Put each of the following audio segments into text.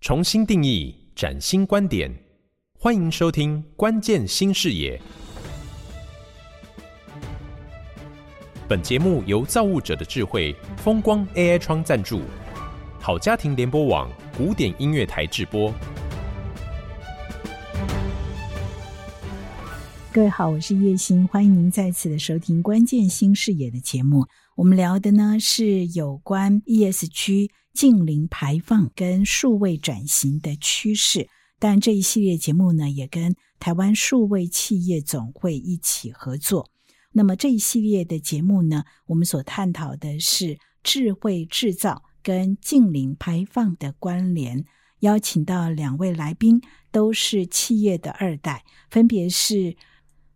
重新定义，崭新观点，欢迎收听《关键新视野》。本节目由造物者的智慧风光 AI 窗赞助，好家庭联播网古典音乐台制播。各位好，我是叶欣，欢迎您再次的收听《关键新视野》的节目。我们聊的呢是有关 ES 区近零排放跟数位转型的趋势。但这一系列节目呢，也跟台湾数位企业总会一起合作。那么这一系列的节目呢，我们所探讨的是智慧制造跟近零排放的关联。邀请到两位来宾，都是企业的二代，分别是。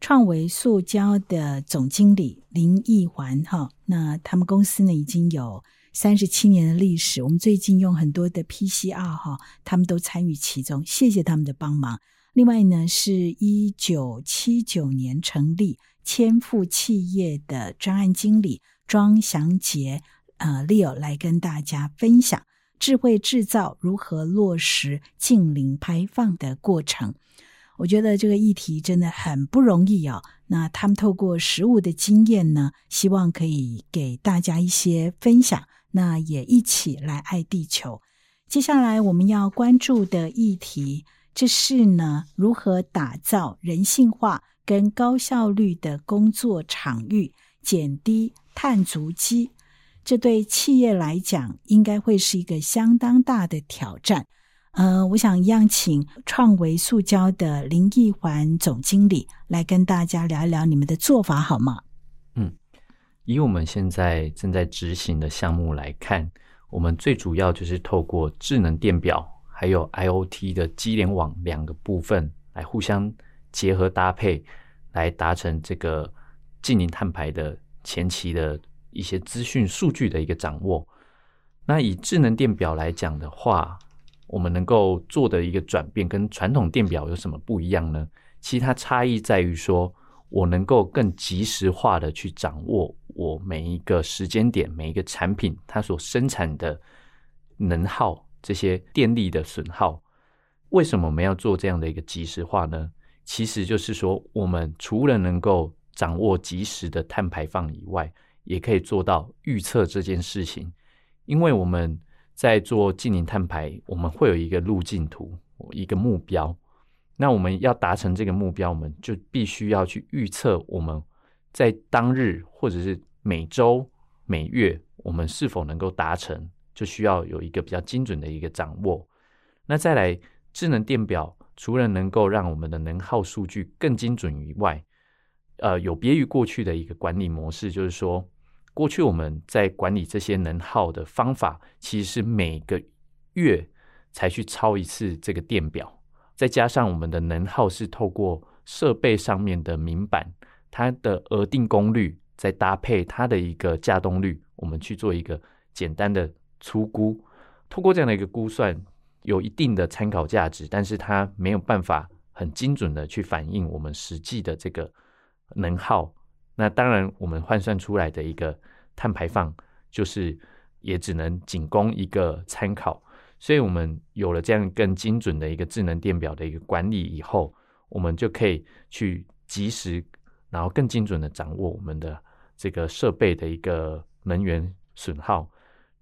创维塑胶的总经理林义环，哈，那他们公司呢已经有三十七年的历史。我们最近用很多的 PCR，哈，他们都参与其中，谢谢他们的帮忙。另外呢，是一九七九年成立千富企业的专案经理庄祥杰，呃，Leo 来跟大家分享智慧制造如何落实近零排放的过程。我觉得这个议题真的很不容易哦。那他们透过实物的经验呢，希望可以给大家一些分享。那也一起来爱地球。接下来我们要关注的议题，这是呢如何打造人性化跟高效率的工作场域，减低碳足迹。这对企业来讲，应该会是一个相当大的挑战。呃，我想一，请创维塑胶的林义环总经理来跟大家聊一聊你们的做法好吗？嗯，以我们现在正在执行的项目来看，我们最主要就是透过智能电表还有 IOT 的机联网两个部分来互相结合搭配，来达成这个近零碳排的前期的一些资讯数据的一个掌握。那以智能电表来讲的话，我们能够做的一个转变，跟传统电表有什么不一样呢？其实它差异在于说，我能够更及时化的去掌握我每一个时间点、每一个产品它所生产的能耗、这些电力的损耗。为什么我们要做这样的一个及时化呢？其实就是说，我们除了能够掌握及时的碳排放以外，也可以做到预测这件事情，因为我们。在做近零碳排，我们会有一个路径图，一个目标。那我们要达成这个目标，我们就必须要去预测我们在当日或者是每周、每月，我们是否能够达成，就需要有一个比较精准的一个掌握。那再来，智能电表除了能够让我们的能耗数据更精准以外，呃，有别于过去的一个管理模式，就是说。过去我们在管理这些能耗的方法，其实是每个月才去抄一次这个电表，再加上我们的能耗是透过设备上面的明板，它的额定功率，再搭配它的一个架动率，我们去做一个简单的粗估。通过这样的一个估算，有一定的参考价值，但是它没有办法很精准的去反映我们实际的这个能耗。那当然，我们换算出来的一个碳排放，就是也只能仅供一个参考。所以，我们有了这样更精准的一个智能电表的一个管理以后，我们就可以去及时，然后更精准的掌握我们的这个设备的一个能源损耗。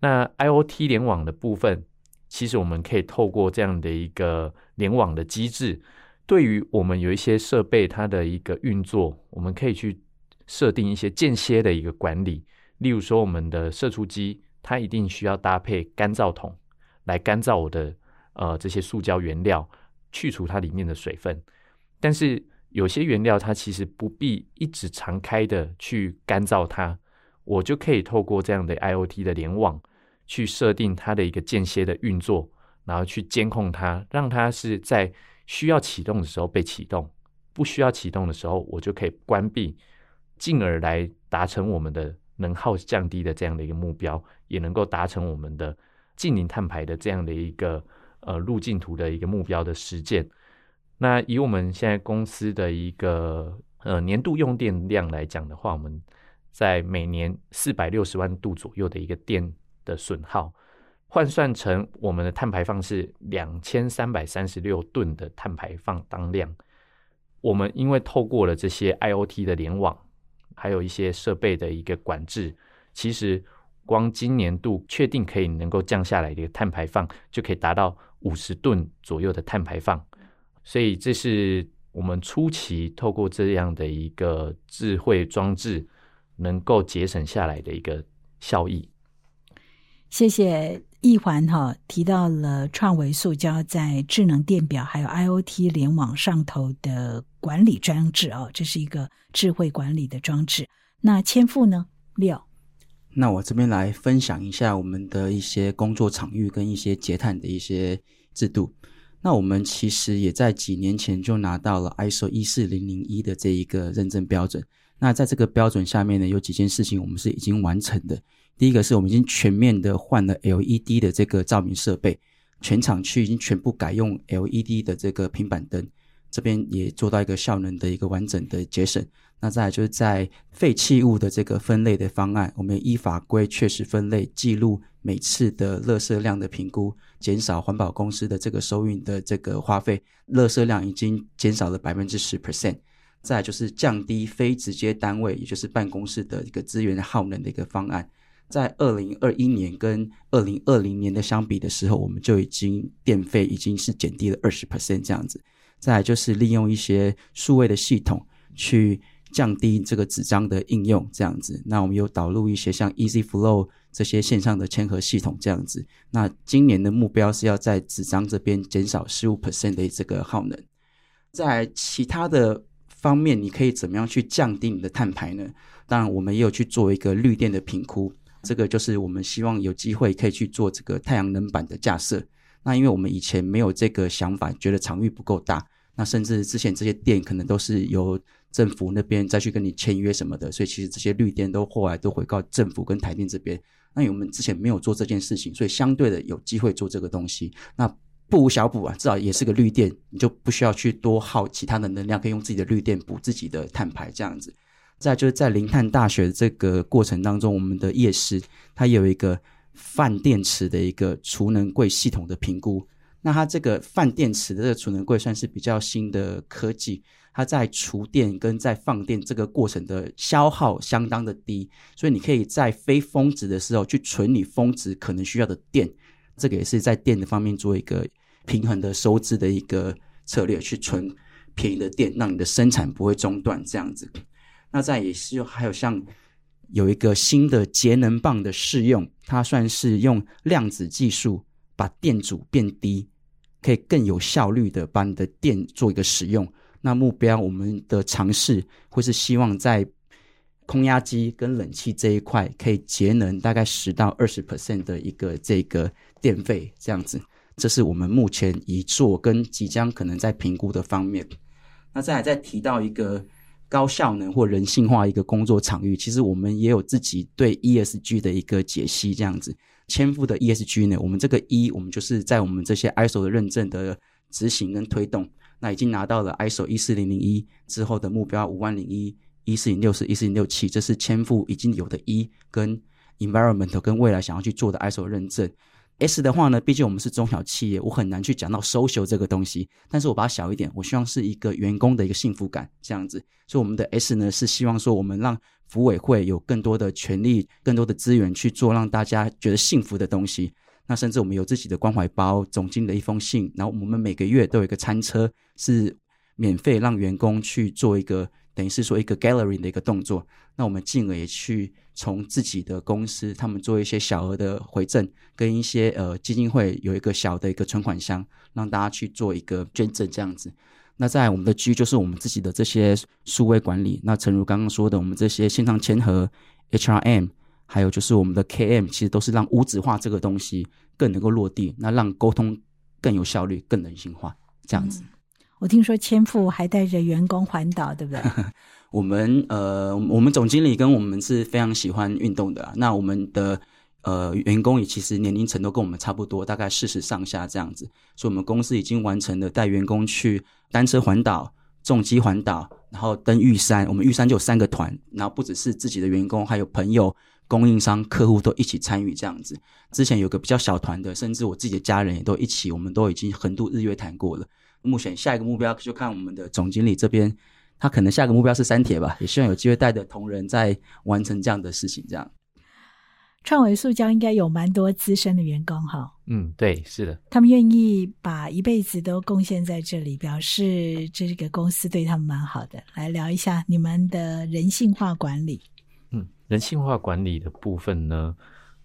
那 IOT 联网的部分，其实我们可以透过这样的一个联网的机制，对于我们有一些设备它的一个运作，我们可以去。设定一些间歇的一个管理，例如说我们的射出机，它一定需要搭配干燥桶来干燥我的呃这些塑胶原料，去除它里面的水分。但是有些原料它其实不必一直常开的去干燥它，我就可以透过这样的 IOT 的联网去设定它的一个间歇的运作，然后去监控它，让它是在需要启动的时候被启动，不需要启动的时候我就可以关闭。进而来达成我们的能耗降低的这样的一个目标，也能够达成我们的近零碳排的这样的一个呃路径图的一个目标的实践。那以我们现在公司的一个呃年度用电量来讲的话，我们在每年四百六十万度左右的一个电的损耗，换算成我们的碳排放是两千三百三十六吨的碳排放当量。我们因为透过了这些 IOT 的联网，还有一些设备的一个管制，其实光今年度确定可以能够降下来的一个碳排放，就可以达到五十吨左右的碳排放。所以这是我们初期透过这样的一个智慧装置，能够节省下来的一个效益。谢谢。一环哈提到了创维塑胶在智能电表还有 IOT 联网上头的管理装置哦，这是一个智慧管理的装置。那千富呢？六，那我这边来分享一下我们的一些工作场域跟一些节碳的一些制度。那我们其实也在几年前就拿到了 ISO 一四零零一的这一个认证标准。那在这个标准下面呢，有几件事情我们是已经完成的。第一个是我们已经全面的换了 LED 的这个照明设备，全厂区已经全部改用 LED 的这个平板灯，这边也做到一个效能的一个完整的节省。那再来就是在废弃物的这个分类的方案，我们依法规确实分类，记录每次的垃圾量的评估，减少环保公司的这个收运的这个花费，垃圾量已经减少了百分之十 percent。再就是降低非直接单位，也就是办公室的一个资源耗能的一个方案。在二零二一年跟二零二零年的相比的时候，我们就已经电费已经是减低了二十 percent 这样子。再就是利用一些数位的系统去降低这个纸张的应用这样子。那我们有导入一些像 Easy Flow 这些线上的签合系统这样子。那今年的目标是要在纸张这边减少十五 percent 的这个耗能。在其他的方面，你可以怎么样去降低你的碳排呢？当然，我们也有去做一个绿电的评估。这个就是我们希望有机会可以去做这个太阳能板的架设。那因为我们以前没有这个想法，觉得场域不够大，那甚至之前这些店可能都是由政府那边再去跟你签约什么的，所以其实这些绿电都后来都回告政府跟台电这边。那我们之前没有做这件事情，所以相对的有机会做这个东西。那不无小补啊，至少也是个绿电，你就不需要去多耗其他的能量，可以用自己的绿电补自己的碳排这样子。再就是在零碳大学这个过程当中，我们的夜市它有一个泛电池的一个储能柜系统的评估。那它这个泛电池的这个储能柜算是比较新的科技，它在储电跟在放电这个过程的消耗相当的低，所以你可以在非峰值的时候去存你峰值可能需要的电。这个也是在电的方面做一个平衡的收支的一个策略，去存便宜的电，让你的生产不会中断这样子。那再也是还有像有一个新的节能棒的试用，它算是用量子技术把电阻变低，可以更有效率的把你的电做一个使用。那目标我们的尝试会是希望在空压机跟冷气这一块可以节能大概十到二十 percent 的一个这个电费这样子。这是我们目前已做跟即将可能在评估的方面。那再来再提到一个。高效能或人性化一个工作场域，其实我们也有自己对 ESG 的一个解析。这样子，千富的 ESG 呢，我们这个一，我们就是在我们这些 ISO 的认证的执行跟推动，那已经拿到了 ISO 一四零零一之后的目标五万零一、一四零六四、一四零六七，这是千富已经有的一跟 environmental 跟未来想要去做的 ISO 认证。S 的话呢，毕竟我们是中小企业，我很难去讲到 social 这个东西。但是我把它小一点，我希望是一个员工的一个幸福感这样子。所以我们的 S 呢，是希望说我们让服委会有更多的权利、更多的资源去做让大家觉得幸福的东西。那甚至我们有自己的关怀包，总经理的一封信，然后我们每个月都有一个餐车，是免费让员工去做一个。等于是说一个 gallery 的一个动作，那我们进而也去从自己的公司，他们做一些小额的回赠，跟一些呃基金会有一个小的一个存款箱，让大家去做一个捐赠这样子。那在我们的 G 就是我们自己的这些数位管理。那诚如刚刚说的，我们这些线上签合 HRM，还有就是我们的 KM，其实都是让无纸化这个东西更能够落地，那让沟通更有效率、更人性化这样子。我听说千富还带着员工环岛，对不对？我们呃，我们总经理跟我们是非常喜欢运动的。那我们的呃员工也其实年龄层都跟我们差不多，大概四十上下这样子。所以，我们公司已经完成了带员工去单车环岛、重机环岛，然后登玉山。我们玉山就有三个团，然后不只是自己的员工，还有朋友供应商、客户都一起参与这样子。之前有个比较小团的，甚至我自己的家人也都一起，我们都已经横渡日月潭过了。目前下一个目标就看我们的总经理这边，他可能下一个目标是三铁吧，也希望有机会带着同仁在完成这样的事情。这样，创维塑胶应该有蛮多资深的员工哈。嗯，对，是的，他们愿意把一辈子都贡献在这里，表示这个公司对他们蛮好的。来聊一下你们的人性化管理。嗯，人性化管理的部分呢，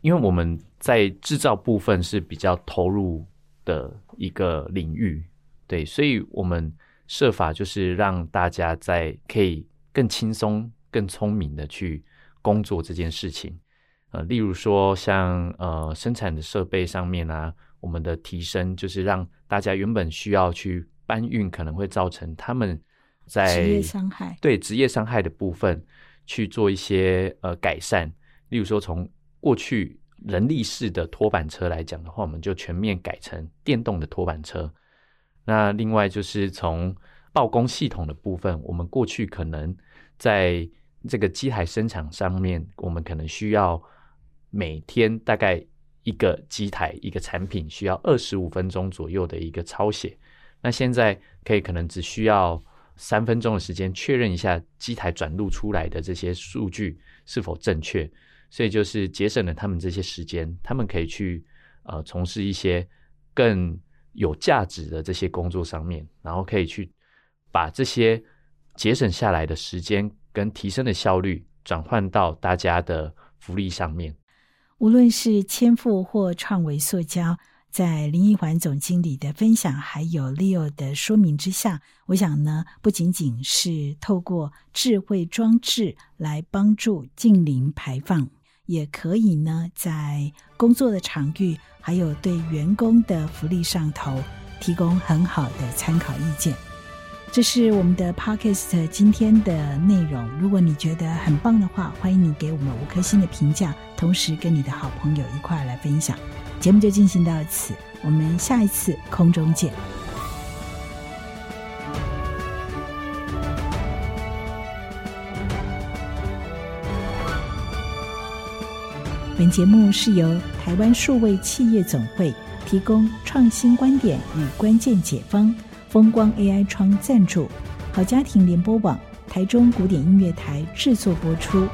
因为我们在制造部分是比较投入的一个领域，对，所以我们设法就是让大家在可以更轻松、更聪明的去工作这件事情。呃，例如说像呃生产的设备上面啊，我们的提升就是让大家原本需要去搬运，可能会造成他们在职业伤害对职业伤害的部分去做一些呃改善。例如说，从过去人力式的拖板车来讲的话，我们就全面改成电动的拖板车。那另外就是从报工系统的部分，我们过去可能在这个机台生产上面，我们可能需要。每天大概一个机台一个产品需要二十五分钟左右的一个抄写，那现在可以可能只需要三分钟的时间确认一下机台转录出来的这些数据是否正确，所以就是节省了他们这些时间，他们可以去呃从事一些更有价值的这些工作上面，然后可以去把这些节省下来的时间跟提升的效率转换到大家的福利上面。无论是千富或创维塑胶，在林奕环总经理的分享，还有 Leo 的说明之下，我想呢，不仅仅是透过智慧装置来帮助近零排放，也可以呢，在工作的场域，还有对员工的福利上头，提供很好的参考意见。这是我们的 podcast 今天的内容。如果你觉得很棒的话，欢迎你给我们五颗星的评价，同时跟你的好朋友一块来分享。节目就进行到此，我们下一次空中见。本节目是由台湾数位企业总会提供创新观点与关键解方。风光 AI 窗赞助，好家庭联播网台中古典音乐台制作播出。